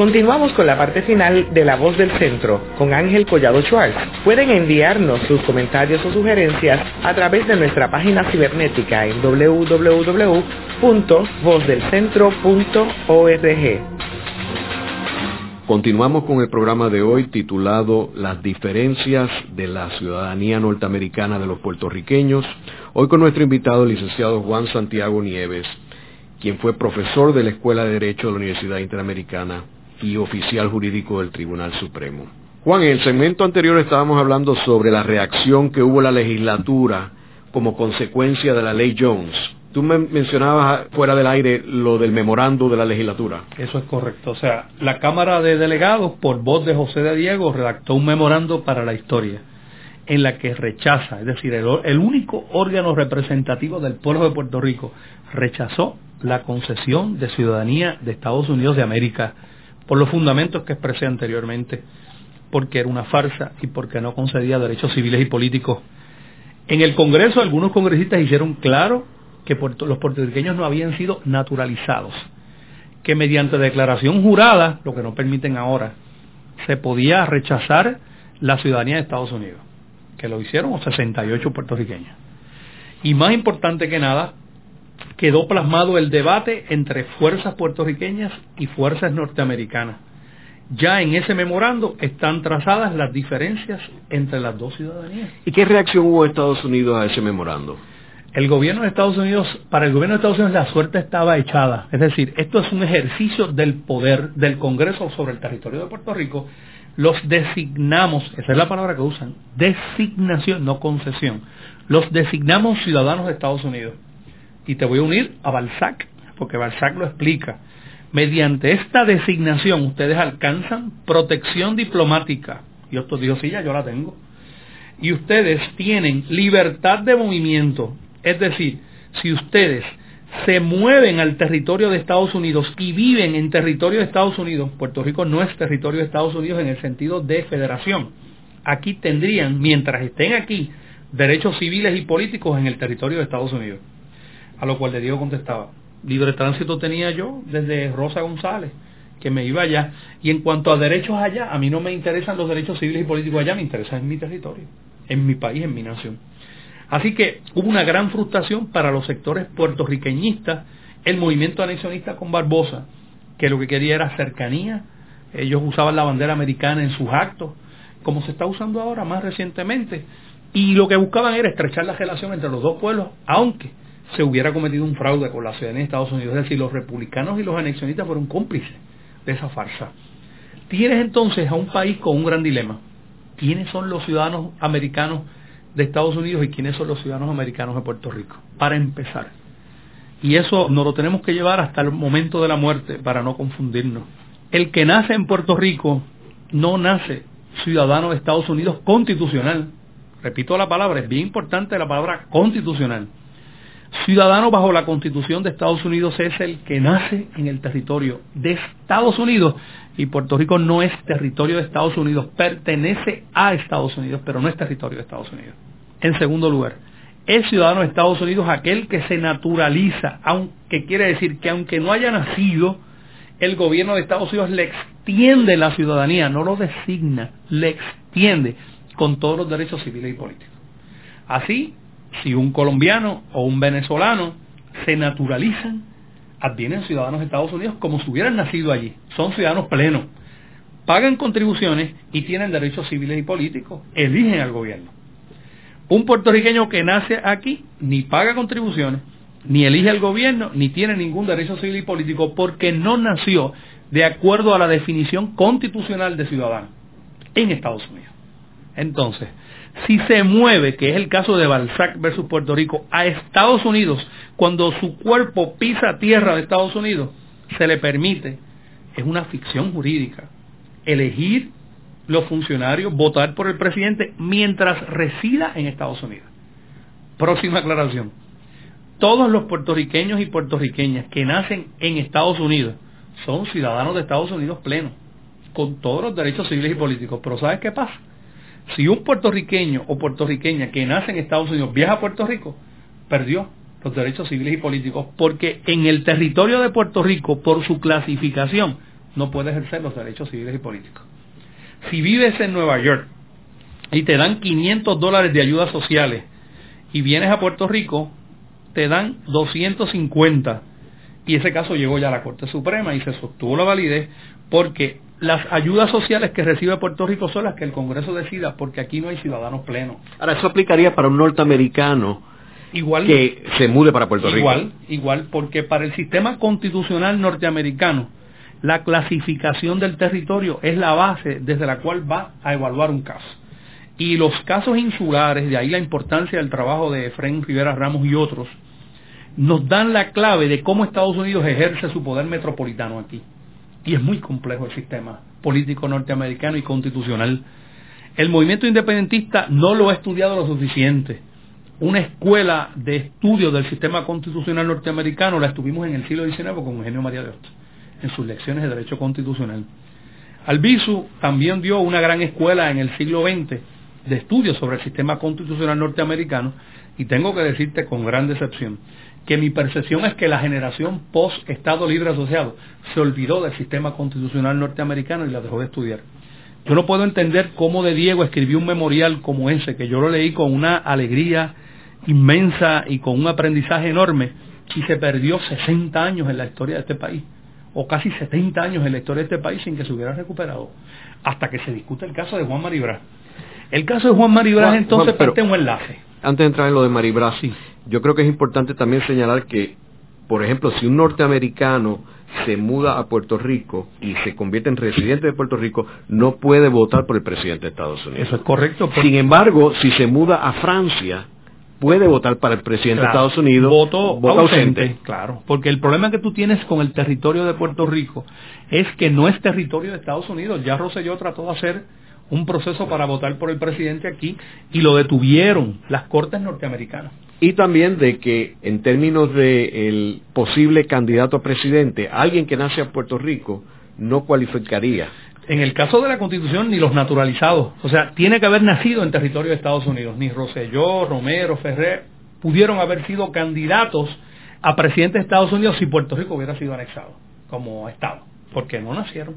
Continuamos con la parte final de La Voz del Centro con Ángel Collado Schwartz. Pueden enviarnos sus comentarios o sugerencias a través de nuestra página cibernética en www.vozdelcentro.org. Continuamos con el programa de hoy titulado Las diferencias de la ciudadanía norteamericana de los puertorriqueños. Hoy con nuestro invitado, el licenciado Juan Santiago Nieves, quien fue profesor de la Escuela de Derecho de la Universidad Interamericana y oficial jurídico del Tribunal Supremo. Juan, en el segmento anterior estábamos hablando sobre la reacción que hubo la legislatura como consecuencia de la ley Jones. Tú me mencionabas fuera del aire lo del memorando de la legislatura. Eso es correcto. O sea, la Cámara de Delegados, por voz de José de Diego, redactó un memorando para la historia en la que rechaza, es decir, el, el único órgano representativo del pueblo de Puerto Rico rechazó la concesión de ciudadanía de Estados Unidos de América por los fundamentos que expresé anteriormente, porque era una farsa y porque no concedía derechos civiles y políticos. En el Congreso algunos congresistas hicieron claro que los puertorriqueños no habían sido naturalizados, que mediante declaración jurada, lo que no permiten ahora, se podía rechazar la ciudadanía de Estados Unidos, que lo hicieron 68 puertorriqueños. Y más importante que nada, quedó plasmado el debate entre fuerzas puertorriqueñas y fuerzas norteamericanas. Ya en ese memorando están trazadas las diferencias entre las dos ciudadanías. ¿Y qué reacción hubo Estados Unidos a ese memorando? El gobierno de Estados Unidos, para el gobierno de Estados Unidos la suerte estaba echada. Es decir, esto es un ejercicio del poder del Congreso sobre el territorio de Puerto Rico. Los designamos, esa es la palabra que usan, designación, no concesión. Los designamos ciudadanos de Estados Unidos y te voy a unir a Balzac, porque Balzac lo explica. Mediante esta designación ustedes alcanzan protección diplomática. Y otro dijo, sí, ya yo la tengo. Y ustedes tienen libertad de movimiento. Es decir, si ustedes se mueven al territorio de Estados Unidos y viven en territorio de Estados Unidos, Puerto Rico no es territorio de Estados Unidos en el sentido de federación. Aquí tendrían, mientras estén aquí, derechos civiles y políticos en el territorio de Estados Unidos. A lo cual de Diego contestaba, libre tránsito tenía yo desde Rosa González, que me iba allá. Y en cuanto a derechos allá, a mí no me interesan los derechos civiles y políticos allá, me interesan en mi territorio, en mi país, en mi nación. Así que hubo una gran frustración para los sectores puertorriqueñistas, el movimiento anexionista con Barbosa, que lo que quería era cercanía, ellos usaban la bandera americana en sus actos, como se está usando ahora más recientemente, y lo que buscaban era estrechar la relación entre los dos pueblos, aunque se hubiera cometido un fraude con la ciudadanía de Estados Unidos. Es decir, los republicanos y los anexionistas fueron cómplices de esa farsa. Tienes entonces a un país con un gran dilema. ¿Quiénes son los ciudadanos americanos de Estados Unidos y quiénes son los ciudadanos americanos de Puerto Rico? Para empezar. Y eso nos lo tenemos que llevar hasta el momento de la muerte para no confundirnos. El que nace en Puerto Rico no nace ciudadano de Estados Unidos constitucional. Repito la palabra, es bien importante la palabra constitucional ciudadano bajo la Constitución de Estados Unidos es el que nace en el territorio de Estados Unidos y Puerto Rico no es territorio de Estados Unidos, pertenece a Estados Unidos, pero no es territorio de Estados Unidos. En segundo lugar, es ciudadano de Estados Unidos aquel que se naturaliza, aunque quiere decir que aunque no haya nacido, el gobierno de Estados Unidos le extiende la ciudadanía, no lo designa, le extiende con todos los derechos civiles y políticos. Así, si un colombiano o un venezolano se naturalizan, advienen ciudadanos de Estados Unidos como si hubieran nacido allí. Son ciudadanos plenos. Pagan contribuciones y tienen derechos civiles y políticos. Eligen al gobierno. Un puertorriqueño que nace aquí ni paga contribuciones, ni elige al gobierno, ni tiene ningún derecho civil y político porque no nació de acuerdo a la definición constitucional de ciudadano en Estados Unidos. Entonces, si se mueve, que es el caso de Balzac versus Puerto Rico, a Estados Unidos, cuando su cuerpo pisa tierra de Estados Unidos, se le permite, es una ficción jurídica, elegir los funcionarios votar por el presidente mientras resida en Estados Unidos. Próxima aclaración. Todos los puertorriqueños y puertorriqueñas que nacen en Estados Unidos son ciudadanos de Estados Unidos plenos, con todos los derechos civiles y políticos. Pero ¿sabes qué pasa? Si un puertorriqueño o puertorriqueña que nace en Estados Unidos viaja a Puerto Rico, perdió los derechos civiles y políticos porque en el territorio de Puerto Rico, por su clasificación, no puede ejercer los derechos civiles y políticos. Si vives en Nueva York y te dan 500 dólares de ayudas sociales y vienes a Puerto Rico, te dan 250 y ese caso llegó ya a la Corte Suprema y se sostuvo la validez porque las ayudas sociales que recibe Puerto Rico son las que el Congreso decida porque aquí no hay ciudadanos plenos. Ahora, eso aplicaría para un norteamericano igual, que se mude para Puerto Rico. Igual, igual, porque para el sistema constitucional norteamericano, la clasificación del territorio es la base desde la cual va a evaluar un caso. Y los casos insulares, de ahí la importancia del trabajo de Efraín Rivera Ramos y otros, nos dan la clave de cómo Estados Unidos ejerce su poder metropolitano aquí. Y es muy complejo el sistema político norteamericano y constitucional. El movimiento independentista no lo ha estudiado lo suficiente. Una escuela de estudio del sistema constitucional norteamericano la estuvimos en el siglo XIX con Eugenio María de Hostos, en sus lecciones de Derecho Constitucional. Albizu también dio una gran escuela en el siglo XX de estudios sobre el sistema constitucional norteamericano y tengo que decirte con gran decepción que mi percepción es que la generación post-Estado Libre Asociado se olvidó del sistema constitucional norteamericano y la dejó de estudiar. Yo no puedo entender cómo de Diego escribió un memorial como ese, que yo lo leí con una alegría inmensa y con un aprendizaje enorme, y se perdió 60 años en la historia de este país, o casi 70 años en la historia de este país sin que se hubiera recuperado, hasta que se discute el caso de Juan Maribra. El caso de Juan Maribra entonces Juan, un enlace. Antes de entrar en lo de Maribra, sí yo creo que es importante también señalar que, por ejemplo, si un norteamericano se muda a Puerto Rico y se convierte en residente de Puerto Rico, no puede votar por el presidente de Estados Unidos. Eso es correcto. Sin embargo, si se muda a Francia, puede votar para el presidente de Estados Unidos. Voto, voto ausente, Claro, porque el problema que tú tienes con el territorio de Puerto Rico es que no es territorio de Estados Unidos. Ya Rosselló trató de hacer un proceso para votar por el presidente aquí y lo detuvieron las cortes norteamericanas y también de que en términos del posible candidato a presidente, alguien que nace a Puerto Rico no cualificaría. En el caso de la Constitución, ni los naturalizados, o sea, tiene que haber nacido en territorio de Estados Unidos, ni Rosselló, Romero, Ferrer, pudieron haber sido candidatos a presidente de Estados Unidos si Puerto Rico hubiera sido anexado como Estado, porque no nacieron.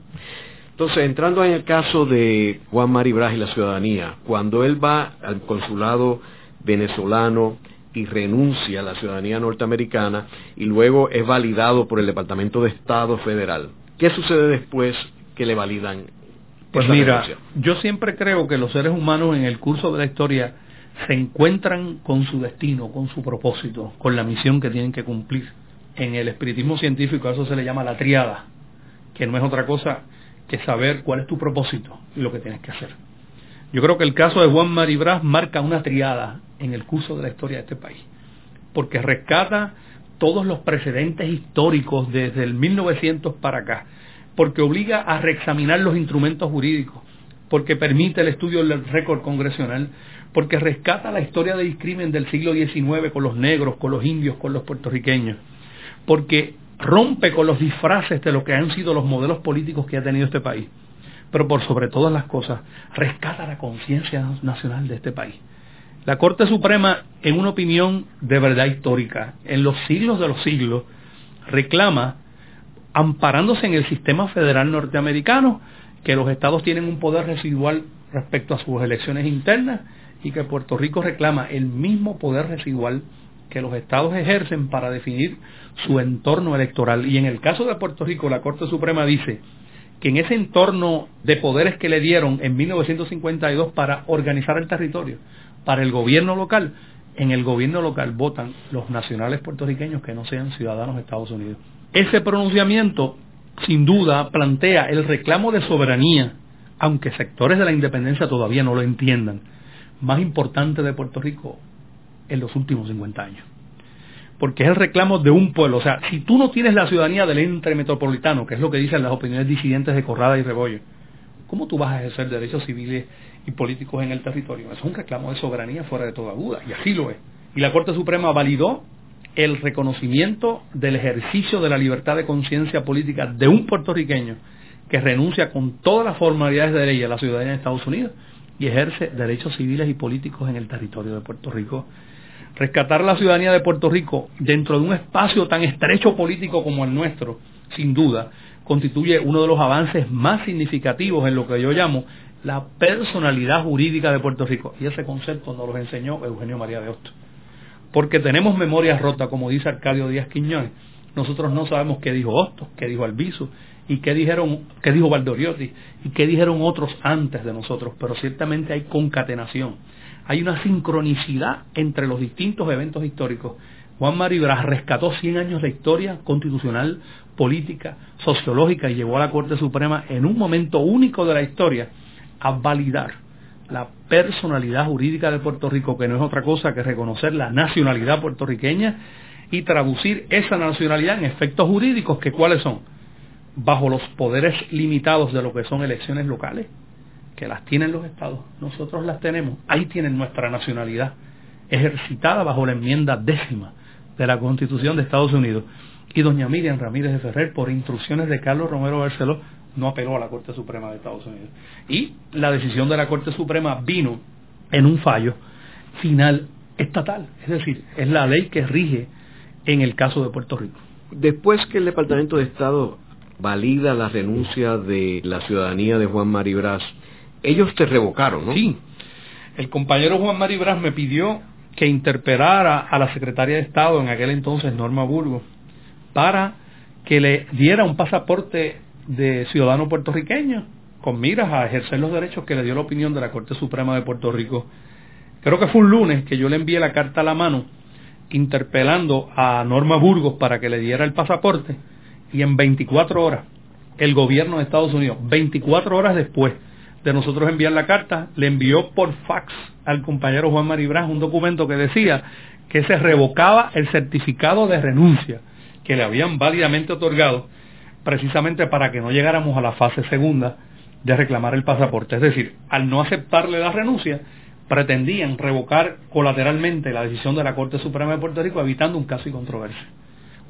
Entonces, entrando en el caso de Juan Maribras y la ciudadanía, cuando él va al consulado venezolano, y renuncia a la ciudadanía norteamericana y luego es validado por el Departamento de Estado Federal. ¿Qué sucede después que le validan? Pues mira, yo siempre creo que los seres humanos en el curso de la historia se encuentran con su destino, con su propósito, con la misión que tienen que cumplir. En el espiritismo científico a eso se le llama la triada, que no es otra cosa que saber cuál es tu propósito y lo que tienes que hacer. Yo creo que el caso de Juan Maribras marca una triada en el curso de la historia de este país, porque rescata todos los precedentes históricos desde el 1900 para acá, porque obliga a reexaminar los instrumentos jurídicos, porque permite el estudio del récord congresional, porque rescata la historia del discrimen del siglo XIX con los negros, con los indios, con los puertorriqueños, porque rompe con los disfraces de lo que han sido los modelos políticos que ha tenido este país pero por sobre todas las cosas, rescata la conciencia nacional de este país. La Corte Suprema, en una opinión de verdad histórica, en los siglos de los siglos, reclama, amparándose en el sistema federal norteamericano, que los estados tienen un poder residual respecto a sus elecciones internas y que Puerto Rico reclama el mismo poder residual que los estados ejercen para definir su entorno electoral. Y en el caso de Puerto Rico, la Corte Suprema dice que en ese entorno de poderes que le dieron en 1952 para organizar el territorio, para el gobierno local, en el gobierno local votan los nacionales puertorriqueños que no sean ciudadanos de Estados Unidos. Ese pronunciamiento, sin duda, plantea el reclamo de soberanía, aunque sectores de la independencia todavía no lo entiendan, más importante de Puerto Rico en los últimos 50 años porque es el reclamo de un pueblo. O sea, si tú no tienes la ciudadanía del entre metropolitano, que es lo que dicen las opiniones disidentes de Corrada y Rebollo, ¿cómo tú vas a ejercer derechos civiles y políticos en el territorio? Eso es un reclamo de soberanía fuera de toda duda, y así lo es. Y la Corte Suprema validó el reconocimiento del ejercicio de la libertad de conciencia política de un puertorriqueño que renuncia con todas las formalidades de ley a la ciudadanía de Estados Unidos y ejerce derechos civiles y políticos en el territorio de Puerto Rico. Rescatar la ciudadanía de Puerto Rico dentro de un espacio tan estrecho político como el nuestro, sin duda, constituye uno de los avances más significativos en lo que yo llamo la personalidad jurídica de Puerto Rico. Y ese concepto nos lo enseñó Eugenio María de Hostos porque tenemos memoria rota, como dice Arcadio Díaz Quiñones. Nosotros no sabemos qué dijo Hostos, qué dijo Albizu, y qué dijeron, qué dijo Valdoriotti, y qué dijeron otros antes de nosotros, pero ciertamente hay concatenación, hay una sincronicidad entre los distintos eventos históricos. Juan Maribras rescató 100 años de historia constitucional, política, sociológica y llegó a la Corte Suprema en un momento único de la historia a validar la personalidad jurídica de Puerto Rico, que no es otra cosa que reconocer la nacionalidad puertorriqueña y traducir esa nacionalidad en efectos jurídicos, que cuáles son, bajo los poderes limitados de lo que son elecciones locales, que las tienen los estados, nosotros las tenemos, ahí tienen nuestra nacionalidad, ejercitada bajo la enmienda décima de la Constitución de Estados Unidos. Y doña Miriam Ramírez de Ferrer, por instrucciones de Carlos Romero Barceló, no apeló a la Corte Suprema de Estados Unidos. Y la decisión de la Corte Suprema vino en un fallo final estatal, es decir, es la ley que rige en el caso de Puerto Rico. Después que el Departamento de Estado valida la renuncia de la ciudadanía de Juan Maribras, ellos te revocaron, ¿no? Sí. El compañero Juan Maribras me pidió que interpelara a la secretaria de Estado en aquel entonces, Norma Burgos, para que le diera un pasaporte de ciudadano puertorriqueño con miras a ejercer los derechos que le dio la opinión de la Corte Suprema de Puerto Rico. Creo que fue un lunes que yo le envié la carta a la mano interpelando a Norma Burgos para que le diera el pasaporte y en 24 horas el gobierno de Estados Unidos, 24 horas después de nosotros enviar la carta, le envió por fax al compañero Juan Maribras un documento que decía que se revocaba el certificado de renuncia que le habían válidamente otorgado precisamente para que no llegáramos a la fase segunda de reclamar el pasaporte. Es decir, al no aceptarle la renuncia, pretendían revocar colateralmente la decisión de la Corte Suprema de Puerto Rico, evitando un caso y controversia.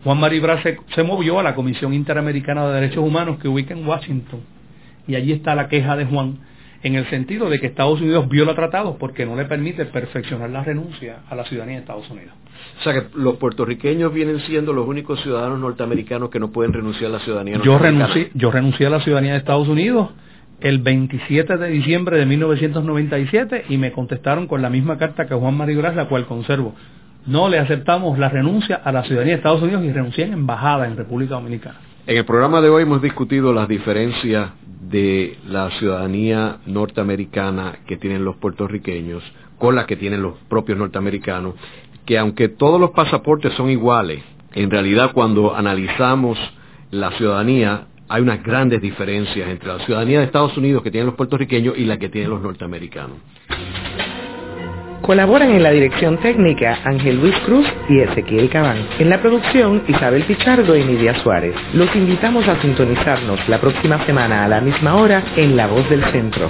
Juan Maribra se, se movió a la Comisión Interamericana de Derechos Humanos que ubica en Washington, y allí está la queja de Juan en el sentido de que Estados Unidos viola tratados porque no le permite perfeccionar la renuncia a la ciudadanía de Estados Unidos. O sea que los puertorriqueños vienen siendo los únicos ciudadanos norteamericanos que no pueden renunciar a la ciudadanía yo renuncié, yo renuncié a la ciudadanía de Estados Unidos el 27 de diciembre de 1997 y me contestaron con la misma carta que Juan Marigras, la cual conservo. No le aceptamos la renuncia a la ciudadanía de Estados Unidos y renuncié en embajada en República Dominicana. En el programa de hoy hemos discutido las diferencias de la ciudadanía norteamericana que tienen los puertorriqueños con la que tienen los propios norteamericanos, que aunque todos los pasaportes son iguales, en realidad cuando analizamos la ciudadanía hay unas grandes diferencias entre la ciudadanía de Estados Unidos que tienen los puertorriqueños y la que tienen los norteamericanos. Colaboran en la dirección técnica Ángel Luis Cruz y Ezequiel Cabán. En la producción Isabel Pichardo y Nidia Suárez. Los invitamos a sintonizarnos la próxima semana a la misma hora en La Voz del Centro.